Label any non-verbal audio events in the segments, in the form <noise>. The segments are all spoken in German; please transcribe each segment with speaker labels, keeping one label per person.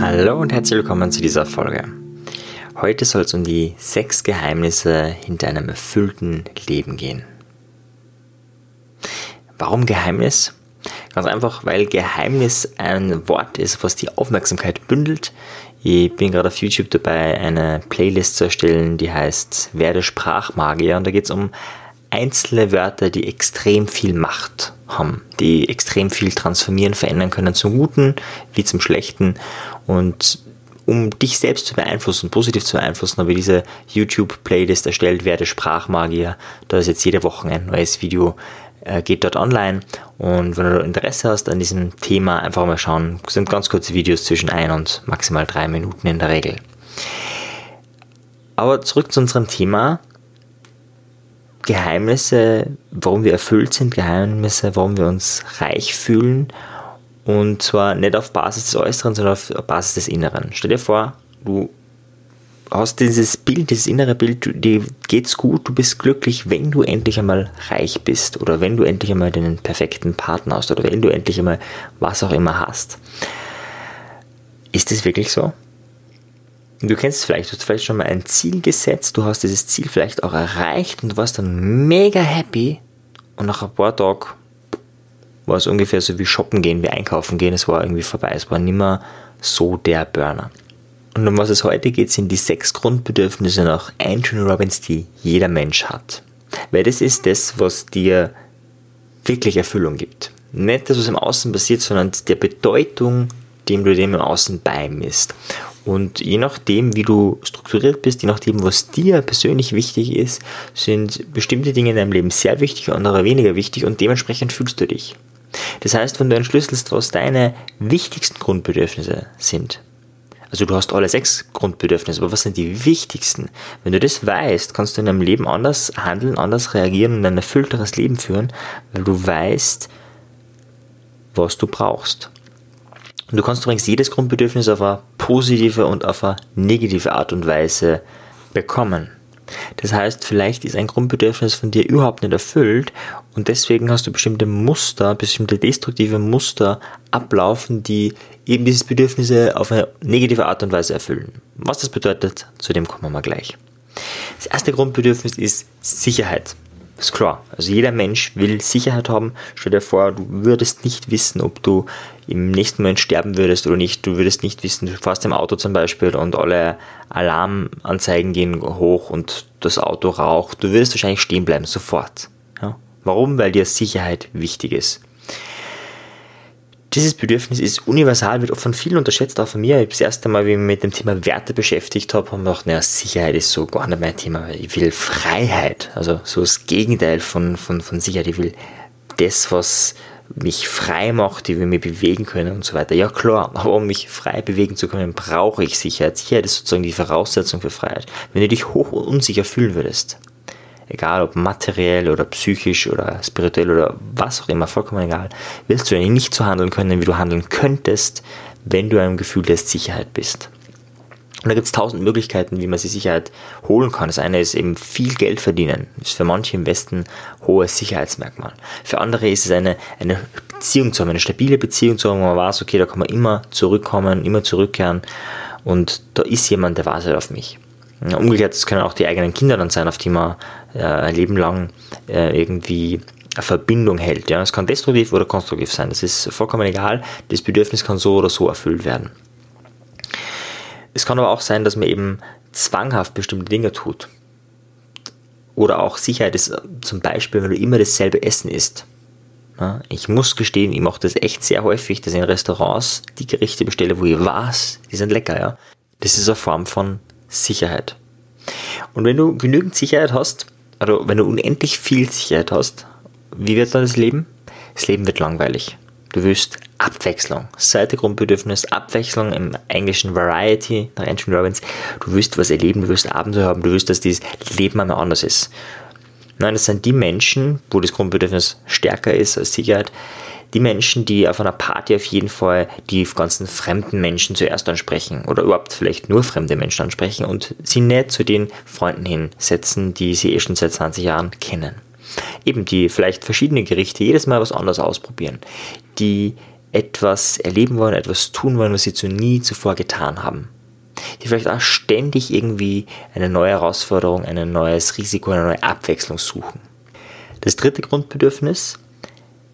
Speaker 1: Hallo und herzlich willkommen zu dieser Folge. Heute soll es um die sechs Geheimnisse hinter einem erfüllten Leben gehen. Warum Geheimnis? Ganz einfach, weil Geheimnis ein Wort ist, was die Aufmerksamkeit bündelt. Ich bin gerade auf YouTube dabei, eine Playlist zu erstellen, die heißt Werde Sprachmagier und da geht es um einzelne Wörter, die extrem viel Macht haben, die extrem viel transformieren, verändern können zum Guten wie zum Schlechten und um dich selbst zu beeinflussen, positiv zu beeinflussen, habe ich diese YouTube-Playlist erstellt, werde Sprachmagier. Da ist jetzt jede Woche ein neues Video, äh, geht dort online. Und wenn du Interesse hast an diesem Thema, einfach mal schauen. Das sind ganz kurze Videos zwischen ein und maximal drei Minuten in der Regel. Aber zurück zu unserem Thema. Geheimnisse, warum wir erfüllt sind, Geheimnisse, warum wir uns reich fühlen. Und zwar nicht auf Basis des Äußeren, sondern auf Basis des Inneren. Stell dir vor, du hast dieses Bild, dieses innere Bild, dir geht's gut, du bist glücklich, wenn du endlich einmal reich bist oder wenn du endlich einmal den perfekten Partner hast oder wenn du endlich einmal was auch immer hast. Ist das wirklich so? Du kennst es vielleicht, du hast vielleicht schon mal ein Ziel gesetzt, du hast dieses Ziel vielleicht auch erreicht und du warst dann mega happy und nach ein paar Tagen war es ungefähr so wie shoppen gehen, wie einkaufen gehen, es war irgendwie vorbei, es war nicht mehr so der Burner. Und um was es heute geht, sind die sechs Grundbedürfnisse nach Anthony Robbins, die jeder Mensch hat. Weil das ist das, was dir wirklich Erfüllung gibt. Nicht das, was im Außen passiert, sondern der Bedeutung, dem du dem im Außen beimisst. Und je nachdem, wie du strukturiert bist, je nachdem, was dir persönlich wichtig ist, sind bestimmte Dinge in deinem Leben sehr wichtig, andere weniger wichtig und dementsprechend fühlst du dich. Das heißt, wenn du entschlüsselst, was deine wichtigsten Grundbedürfnisse sind, also du hast alle sechs Grundbedürfnisse, aber was sind die wichtigsten? Wenn du das weißt, kannst du in deinem Leben anders handeln, anders reagieren und ein erfüllteres Leben führen, weil du weißt, was du brauchst. Und du kannst übrigens jedes Grundbedürfnis auf eine positive und auf eine negative Art und Weise bekommen. Das heißt, vielleicht ist ein Grundbedürfnis von dir überhaupt nicht erfüllt und deswegen hast du bestimmte Muster, bestimmte destruktive Muster ablaufen, die eben diese Bedürfnisse auf eine negative Art und Weise erfüllen. Was das bedeutet, zu dem kommen wir mal gleich. Das erste Grundbedürfnis ist Sicherheit. Ist klar. Also jeder Mensch will Sicherheit haben. Stell dir vor, du würdest nicht wissen, ob du im nächsten Moment sterben würdest oder nicht. Du würdest nicht wissen, du fährst im Auto zum Beispiel und alle Alarmanzeigen gehen hoch und das Auto raucht. Du würdest wahrscheinlich stehen bleiben, sofort. Ja? Warum? Weil dir Sicherheit wichtig ist. Dieses Bedürfnis ist universal, wird von vielen unterschätzt, auch von mir. Ich das erste Mal, wie ich mich mit dem Thema Werte beschäftigt habe, habe ich gedacht, naja, Sicherheit ist so gar nicht mein Thema. Ich will Freiheit, also so das Gegenteil von, von, von Sicherheit. Ich will das, was mich frei macht, ich will mich bewegen können und so weiter. Ja klar, <laughs> aber um mich frei bewegen zu können, brauche ich Sicherheit. Sicherheit ist sozusagen die Voraussetzung für Freiheit. Wenn du dich hoch und unsicher fühlen würdest, egal ob materiell oder psychisch oder spirituell oder was auch immer, vollkommen egal, willst du nicht so handeln können, wie du handeln könntest, wenn du einem Gefühl der Sicherheit bist. Und da gibt es tausend Möglichkeiten, wie man sich Sicherheit holen kann. Das eine ist eben viel Geld verdienen. Das ist für manche im Westen hohes Sicherheitsmerkmal. Für andere ist es eine, eine Beziehung zu haben, eine stabile Beziehung zu haben, wo man weiß, okay, da kann man immer zurückkommen, immer zurückkehren und da ist jemand, der wartet auf mich. Umgekehrt, das können auch die eigenen Kinder dann sein, auf die man äh, ein Leben lang äh, irgendwie eine Verbindung hält. Ja? Es kann destruktiv oder konstruktiv sein. Das ist vollkommen egal. Das Bedürfnis kann so oder so erfüllt werden. Es kann aber auch sein, dass man eben zwanghaft bestimmte Dinge tut. Oder auch Sicherheit ist zum Beispiel, wenn du immer dasselbe Essen isst. Ich muss gestehen, ich mache das echt sehr häufig, dass ich in Restaurants die Gerichte bestelle, wo ich weiß, die sind lecker. Ja? Das ist eine Form von Sicherheit. Und wenn du genügend Sicherheit hast, also wenn du unendlich viel Sicherheit hast, wie wird dann das Leben? Das Leben wird langweilig. Du willst Abwechslung. Zweite Grundbedürfnis, Abwechslung im englischen Variety, nach Anthony Robbins. Du willst was erleben, du willst Abenteuer haben, du willst, dass dieses Leben einmal anders ist. Nein, das sind die Menschen, wo das Grundbedürfnis stärker ist als Sicherheit, die Menschen, die auf einer Party auf jeden Fall die ganzen fremden Menschen zuerst ansprechen oder überhaupt vielleicht nur fremde Menschen ansprechen und sie nicht zu den Freunden hinsetzen, die sie eh schon seit 20 Jahren kennen. Eben die vielleicht verschiedene Gerichte jedes Mal was anderes ausprobieren, die etwas erleben wollen, etwas tun wollen, was sie zu nie zuvor getan haben. Die vielleicht auch ständig irgendwie eine neue Herausforderung, ein neues Risiko, eine neue Abwechslung suchen. Das dritte Grundbedürfnis,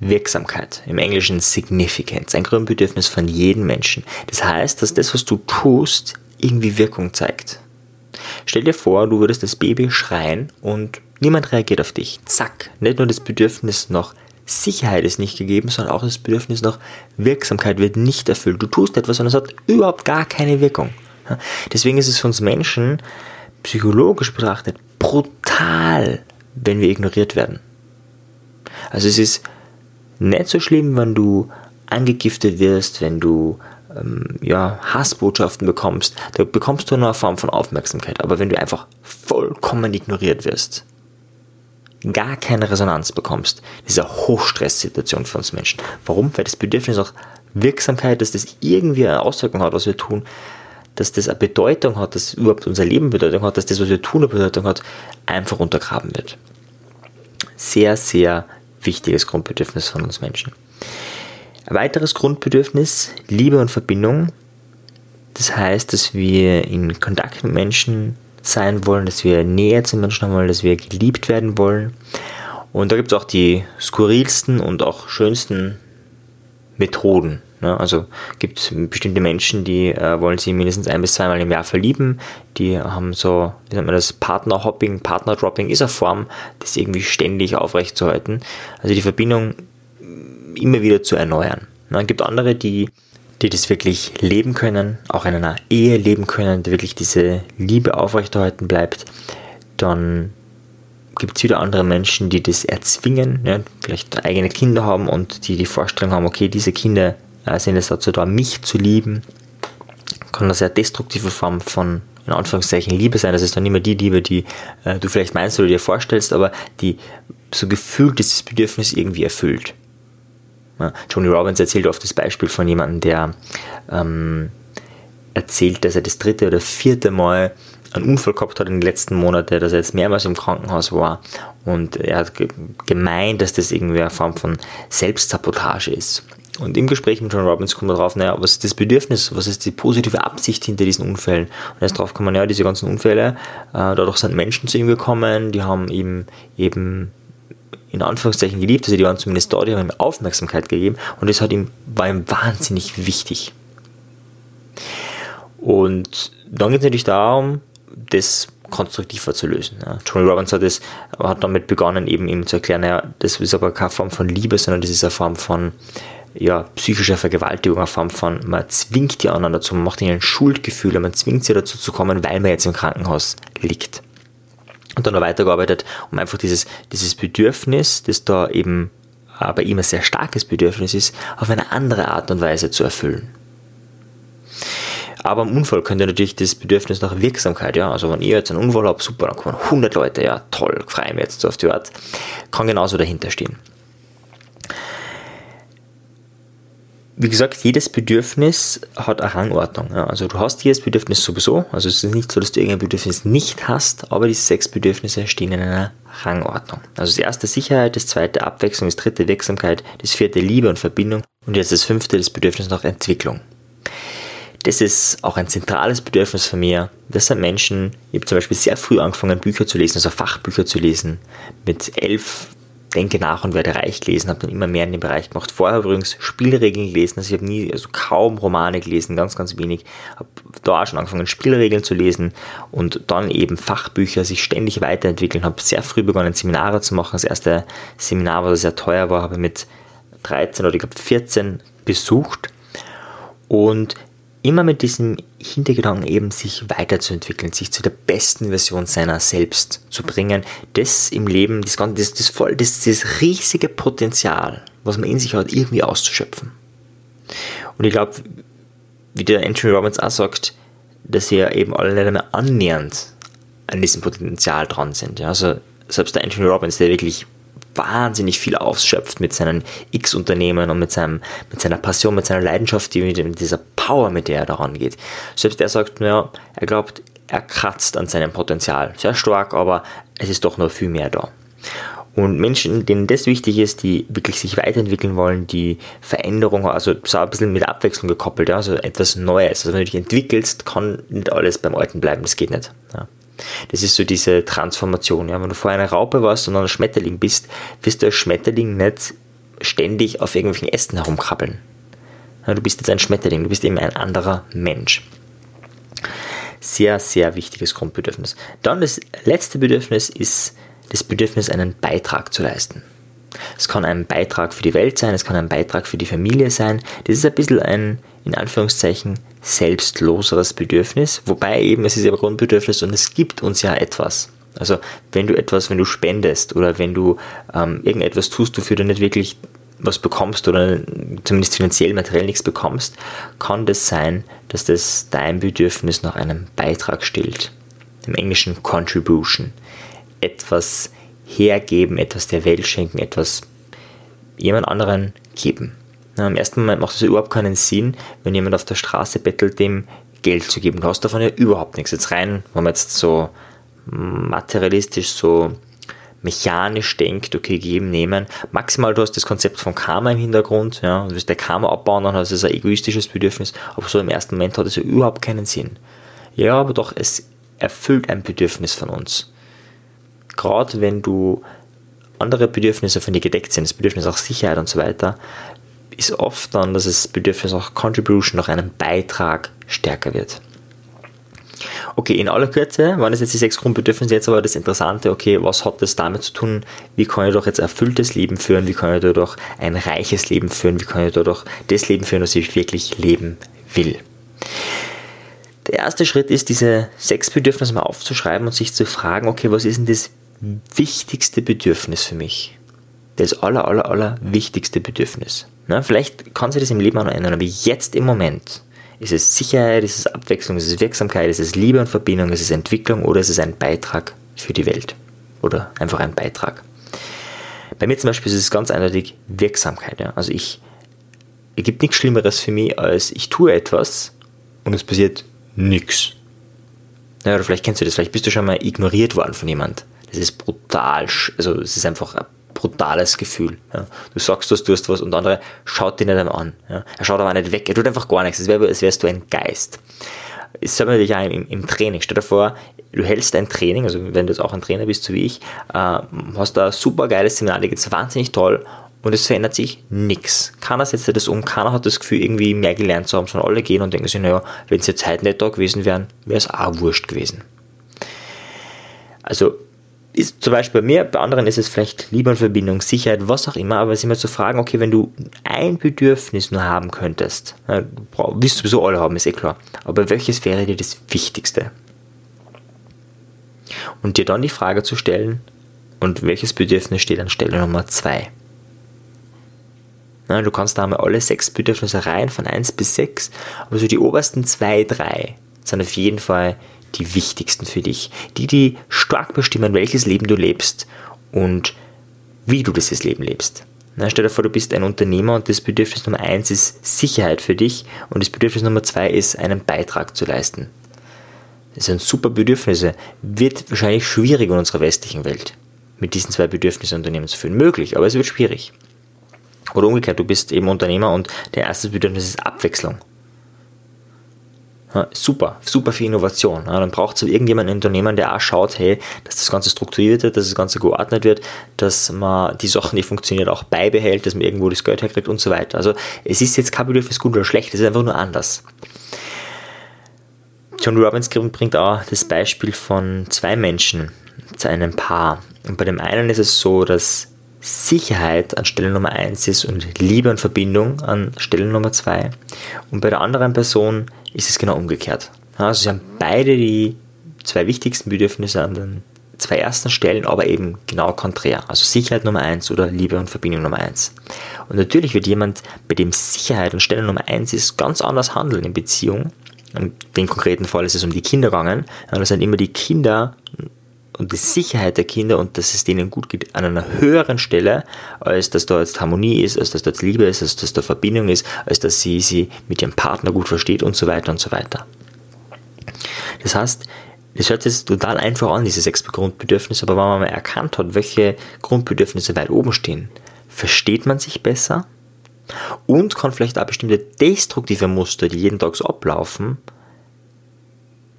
Speaker 1: Wirksamkeit. Im Englischen Significance. Ein Grundbedürfnis von jedem Menschen. Das heißt, dass das, was du tust, irgendwie Wirkung zeigt. Stell dir vor, du würdest das Baby schreien und niemand reagiert auf dich. Zack. Nicht nur das Bedürfnis nach Sicherheit ist nicht gegeben, sondern auch das Bedürfnis nach Wirksamkeit wird nicht erfüllt. Du tust etwas und es hat überhaupt gar keine Wirkung. Deswegen ist es für uns Menschen psychologisch betrachtet brutal, wenn wir ignoriert werden. Also es ist nicht so schlimm, wenn du angegiftet wirst, wenn du ähm, ja, Hassbotschaften bekommst. Da bekommst du eine Form von Aufmerksamkeit. Aber wenn du einfach vollkommen ignoriert wirst, gar keine Resonanz bekommst, eine Hochstresssituation für uns Menschen. Warum? Weil das Bedürfnis nach Wirksamkeit, dass das irgendwie eine Auswirkung hat, was wir tun, dass das eine Bedeutung hat, dass überhaupt unser Leben Bedeutung hat, dass das, was wir tun, eine Bedeutung hat, einfach untergraben wird. Sehr, sehr wichtiges Grundbedürfnis von uns Menschen. Ein weiteres Grundbedürfnis, Liebe und Verbindung. Das heißt, dass wir in Kontakt mit Menschen sein wollen, dass wir näher zu Menschen haben wollen, dass wir geliebt werden wollen. Und da gibt es auch die skurrilsten und auch schönsten Methoden. Ne? Also gibt es bestimmte Menschen, die äh, wollen sich mindestens ein bis zweimal im Jahr verlieben. Die haben so, wie nennt man das, Partnerhopping, Partnerdropping ist eine Form, das irgendwie ständig aufrechtzuerhalten. Also die Verbindung immer wieder zu erneuern. Ne? Es gibt andere, die die das wirklich leben können, auch in einer Ehe leben können, die wirklich diese Liebe aufrechterhalten bleibt, dann gibt es wieder andere Menschen, die das erzwingen, ja, vielleicht eigene Kinder haben und die die Vorstellung haben, okay, diese Kinder äh, sind es dazu da, mich zu lieben. Kann eine sehr destruktive Form von, in Anführungszeichen, Liebe sein. Das ist dann immer die Liebe, die äh, du vielleicht meinst oder dir vorstellst, aber die so gefühlt dieses Bedürfnis irgendwie erfüllt. Tony Robbins erzählt oft das Beispiel von jemandem, der ähm, erzählt, dass er das dritte oder vierte Mal einen Unfall gehabt hat in den letzten Monaten, dass er jetzt mehrmals im Krankenhaus war und er hat gemeint, dass das irgendwie eine Form von Selbstsabotage ist. Und im Gespräch mit John Robbins kommt man drauf, naja, was ist das Bedürfnis, was ist die positive Absicht hinter diesen Unfällen? Und er ist drauf gekommen, ja, diese ganzen Unfälle, äh, dadurch sind Menschen zu ihm gekommen, die haben ihm eben in Anführungszeichen geliebt, also die waren zumindest da, die haben ihm Aufmerksamkeit gegeben und das hat ihm, war ihm wahnsinnig wichtig. Und dann geht es natürlich darum, das konstruktiver zu lösen. Ja. Tony Robbins hat, das, hat damit begonnen, eben ihm zu erklären, naja, das ist aber keine Form von Liebe, sondern das ist eine Form von ja, psychischer Vergewaltigung, eine Form von, man zwingt die anderen dazu, man macht ihnen Schuldgefühle, man zwingt sie dazu zu kommen, weil man jetzt im Krankenhaus liegt und dann noch weitergearbeitet, um einfach dieses, dieses Bedürfnis, das da eben bei ihm ein sehr starkes Bedürfnis ist, auf eine andere Art und Weise zu erfüllen. Aber im Unfall könnte natürlich das Bedürfnis nach Wirksamkeit, ja, also wenn ihr jetzt einen Unfall habt, super, dann kommen 100 Leute, ja, toll, freue mich jetzt so auf die Art, kann genauso dahinter stehen. Wie gesagt, jedes Bedürfnis hat eine Rangordnung. Ja. Also du hast jedes Bedürfnis sowieso. Also es ist nicht so, dass du irgendein Bedürfnis nicht hast, aber diese sechs Bedürfnisse stehen in einer Rangordnung. Also das erste Sicherheit, das zweite Abwechslung, das dritte Wirksamkeit, das vierte Liebe und Verbindung und jetzt das fünfte das Bedürfnis nach Entwicklung. Das ist auch ein zentrales Bedürfnis von mir. Das sind Menschen, ich habe zum Beispiel sehr früh angefangen, Bücher zu lesen, also Fachbücher zu lesen. Mit elf, denke nach und werde reich gelesen, habe dann immer mehr in dem Bereich gemacht. Vorher übrigens Spielregeln gelesen, also ich habe nie, also kaum Romane gelesen, ganz, ganz wenig. Habe da auch schon angefangen, Spielregeln zu lesen und dann eben Fachbücher, sich ständig weiterentwickeln. Habe sehr früh begonnen, Seminare zu machen. Das erste Seminar, was sehr teuer war, habe ich mit 13 oder ich glaube 14 besucht und immer mit diesem Hintergedanken eben sich weiterzuentwickeln, sich zu der besten Version seiner selbst zu bringen, das im Leben, das, das, das, voll, das, das riesige Potenzial, was man in sich hat, irgendwie auszuschöpfen. Und ich glaube, wie der Anthony Robbins auch sagt, dass wir eben alle nicht mehr annähernd an diesem Potenzial dran sind. Also selbst der Anthony Robbins, der wirklich wahnsinnig viel ausschöpft mit seinen X-Unternehmen und mit, seinem, mit seiner Passion, mit seiner Leidenschaft, die, mit dieser Power, mit der er daran geht. Selbst er sagt, ja, er glaubt, er kratzt an seinem Potenzial. Sehr stark, aber es ist doch noch viel mehr da. Und Menschen, denen das wichtig ist, die wirklich sich weiterentwickeln wollen, die Veränderung, also so ein bisschen mit Abwechslung gekoppelt, ja, also etwas Neues. Also wenn du dich entwickelst, kann nicht alles beim Alten bleiben, das geht nicht. Ja. Das ist so diese Transformation. Ja. Wenn du vorher eine Raupe warst und dann ein Schmetterling bist, wirst du als Schmetterling nicht ständig auf irgendwelchen Ästen herumkrabbeln. Ja, du bist jetzt ein Schmetterling, du bist eben ein anderer Mensch. Sehr, sehr wichtiges Grundbedürfnis. Dann das letzte Bedürfnis ist das Bedürfnis, einen Beitrag zu leisten. Es kann ein Beitrag für die Welt sein, es kann ein Beitrag für die Familie sein. Das ist ein bisschen ein, in Anführungszeichen, selbstloseres Bedürfnis, wobei eben es ist ja Grundbedürfnis und es gibt uns ja etwas. Also wenn du etwas, wenn du spendest oder wenn du ähm, irgendetwas tust, wofür du nicht wirklich was bekommst oder zumindest finanziell, materiell nichts bekommst, kann das sein, dass das dein Bedürfnis nach einem Beitrag stillt. Im Englischen Contribution etwas hergeben, etwas der Welt schenken, etwas jemand anderen geben. Na, Im ersten Moment macht es überhaupt keinen Sinn, wenn jemand auf der Straße bettelt, dem Geld zu geben. Du hast davon ja überhaupt nichts. Jetzt rein, wenn man jetzt so materialistisch, so mechanisch denkt, okay, geben, nehmen. Maximal du hast das Konzept von Karma im Hintergrund, ja, du wirst der Karma abbauen, dann hast du ein egoistisches Bedürfnis, aber so im ersten Moment hat es ja überhaupt keinen Sinn. Ja, aber doch, es erfüllt ein Bedürfnis von uns gerade wenn du andere Bedürfnisse von dir gedeckt sind, das Bedürfnis nach Sicherheit und so weiter, ist oft dann, dass das Bedürfnis nach Contribution, nach einem Beitrag stärker wird. Okay, in aller Kürze waren es jetzt die sechs Grundbedürfnisse, jetzt aber das Interessante, okay, was hat das damit zu tun, wie kann ich doch jetzt erfülltes Leben führen, wie kann ich dadurch ein reiches Leben führen, wie kann ich dadurch das Leben führen, das ich wirklich leben will. Der erste Schritt ist, diese sechs Bedürfnisse mal aufzuschreiben und sich zu fragen, okay, was ist denn das wichtigste Bedürfnis für mich. Das aller, aller, aller wichtigste Bedürfnis. Na, vielleicht kann sich das im Leben auch noch ändern, aber jetzt im Moment ist es Sicherheit, ist es Abwechslung, ist es Wirksamkeit, ist es Liebe und Verbindung, ist es Entwicklung oder ist es ein Beitrag für die Welt. Oder einfach ein Beitrag. Bei mir zum Beispiel ist es ganz eindeutig Wirksamkeit. Ja. Also ich, es gibt nichts Schlimmeres für mich, als ich tue etwas und es passiert nichts. Ja, oder vielleicht kennst du das, vielleicht bist du schon mal ignoriert worden von jemand. Das ist brutal, also es ist einfach ein brutales Gefühl. Ja. Du sagst, du tust was und der andere schaut dich nicht einmal an. Ja. Er schaut aber nicht weg, er tut einfach gar nichts, als, wär, als wärst du ein Geist. Das sagt man natürlich auch im, im, Training. Stell dir vor, du hältst ein Training, also wenn du jetzt auch ein Trainer bist, so wie ich, äh, hast da ein super geiles Seminar, dir geht wahnsinnig toll und es verändert sich nichts. Keiner setzt das um, keiner hat das Gefühl, irgendwie mehr gelernt zu haben, sondern alle gehen und denken sich, naja, wenn es jetzt heute nicht da gewesen wären, wäre es auch wurscht gewesen. Also ist zum Beispiel bei mir, bei anderen ist es vielleicht Liebe und Verbindung, Sicherheit, was auch immer, aber es ist immer zu fragen, okay, wenn du ein Bedürfnis nur haben könntest, wirst du sowieso alle haben, ist eh klar, aber welches wäre dir das Wichtigste? Und dir dann die Frage zu stellen, und welches Bedürfnis steht an Stelle Nummer 2? du kannst da einmal alle sechs Bedürfnisse rein, von 1 bis 6, aber so die obersten 2, 3 sind auf jeden Fall die wichtigsten für dich, die die stark bestimmen, welches Leben du lebst und wie du dieses Leben lebst. Na, stell dir vor, du bist ein Unternehmer und das Bedürfnis Nummer eins ist Sicherheit für dich und das Bedürfnis Nummer zwei ist, einen Beitrag zu leisten. Das sind super Bedürfnisse. Wird wahrscheinlich schwierig in unserer westlichen Welt, mit diesen zwei Bedürfnissen Unternehmen zu führen. Möglich, aber es wird schwierig. Oder umgekehrt, du bist eben Unternehmer und der erste Bedürfnis ist Abwechslung. Super, super für Innovation. dann braucht es irgendjemanden im Unternehmen, der auch schaut, hey, dass das Ganze strukturiert wird, dass das Ganze geordnet wird, dass man die Sachen, die funktionieren, auch beibehält, dass man irgendwo das Geld herkriegt und so weiter. Also es ist jetzt kein Bedürfnis gut oder schlecht, es ist einfach nur anders. John Robbins bringt auch das Beispiel von zwei Menschen zu einem Paar. Und bei dem einen ist es so, dass Sicherheit an Stelle Nummer 1 ist und Liebe und Verbindung an Stelle Nummer 2. Und bei der anderen Person ist es genau umgekehrt. Also sie haben beide die zwei wichtigsten Bedürfnisse an den zwei ersten Stellen, aber eben genau konträr. Also Sicherheit Nummer 1 oder Liebe und Verbindung Nummer 1. Und natürlich wird jemand, bei dem Sicherheit an Stelle Nummer 1 ist, ganz anders handeln in Beziehung. In dem konkreten Fall ist es um die Kinder gegangen. Und das sind immer die Kinder und die Sicherheit der Kinder und dass es denen gut geht an einer höheren Stelle, als dass da jetzt Harmonie ist, als dass da jetzt Liebe ist, als dass da Verbindung ist, als dass sie sie mit ihrem Partner gut versteht und so weiter und so weiter. Das heißt, Das hört sich total einfach an, diese sechs Grundbedürfnisse, aber wenn man mal erkannt hat, welche Grundbedürfnisse weit oben stehen, versteht man sich besser und kann vielleicht auch bestimmte destruktive Muster, die jeden Tag so ablaufen,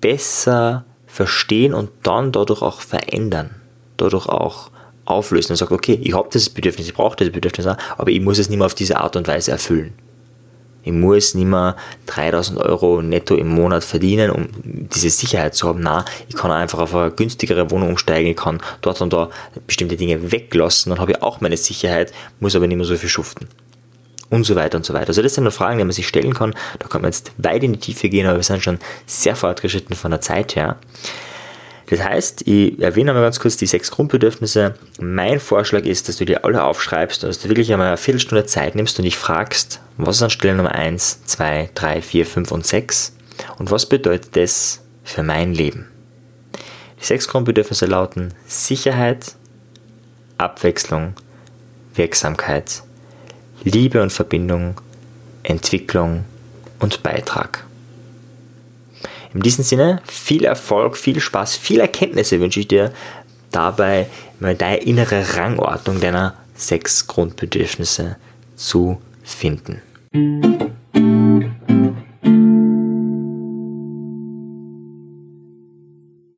Speaker 1: besser verstehen und dann dadurch auch verändern, dadurch auch auflösen und sagt, okay, ich habe dieses Bedürfnis, ich brauche dieses Bedürfnis auch, aber ich muss es nicht mehr auf diese Art und Weise erfüllen. Ich muss nicht mehr 3000 Euro netto im Monat verdienen, um diese Sicherheit zu haben. Nein, ich kann einfach auf eine günstigere Wohnung umsteigen, ich kann dort und da bestimmte Dinge weglassen, dann habe ich auch meine Sicherheit, muss aber nicht mehr so viel schuften. Und so weiter und so weiter. Also das sind nur Fragen, die man sich stellen kann. Da kann man jetzt weit in die Tiefe gehen, aber wir sind schon sehr fortgeschritten von der Zeit her. Das heißt, ich erwähne einmal ganz kurz die sechs Grundbedürfnisse. Mein Vorschlag ist, dass du dir alle aufschreibst und dass du wirklich einmal eine Viertelstunde Zeit nimmst und dich fragst, was ist an Stelle Nummer 1, 2, 3, 4, 5 und 6 und was bedeutet das für mein Leben? Die sechs Grundbedürfnisse lauten Sicherheit, Abwechslung, Wirksamkeit, Liebe und Verbindung, Entwicklung und Beitrag. In diesem Sinne, viel Erfolg, viel Spaß, viel Erkenntnisse wünsche ich dir dabei, deine innere Rangordnung deiner sechs Grundbedürfnisse zu finden.